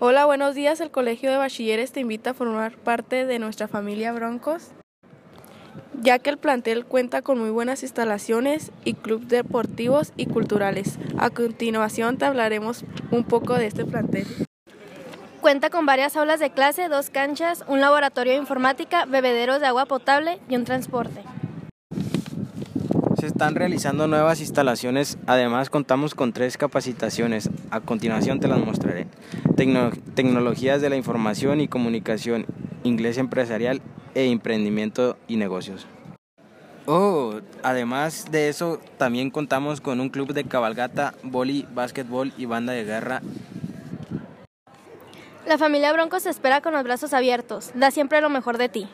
Hola, buenos días. El Colegio de Bachilleres te invita a formar parte de nuestra familia Broncos, ya que el plantel cuenta con muy buenas instalaciones y clubes deportivos y culturales. A continuación te hablaremos un poco de este plantel. Cuenta con varias aulas de clase, dos canchas, un laboratorio de informática, bebederos de agua potable y un transporte. Se están realizando nuevas instalaciones, además contamos con tres capacitaciones, a continuación te las mostraré. Tecnologías de la información y comunicación, inglés empresarial e emprendimiento y negocios. Oh, además de eso, también contamos con un club de cabalgata, boli, básquetbol y banda de guerra. La familia Broncos espera con los brazos abiertos. Da siempre lo mejor de ti.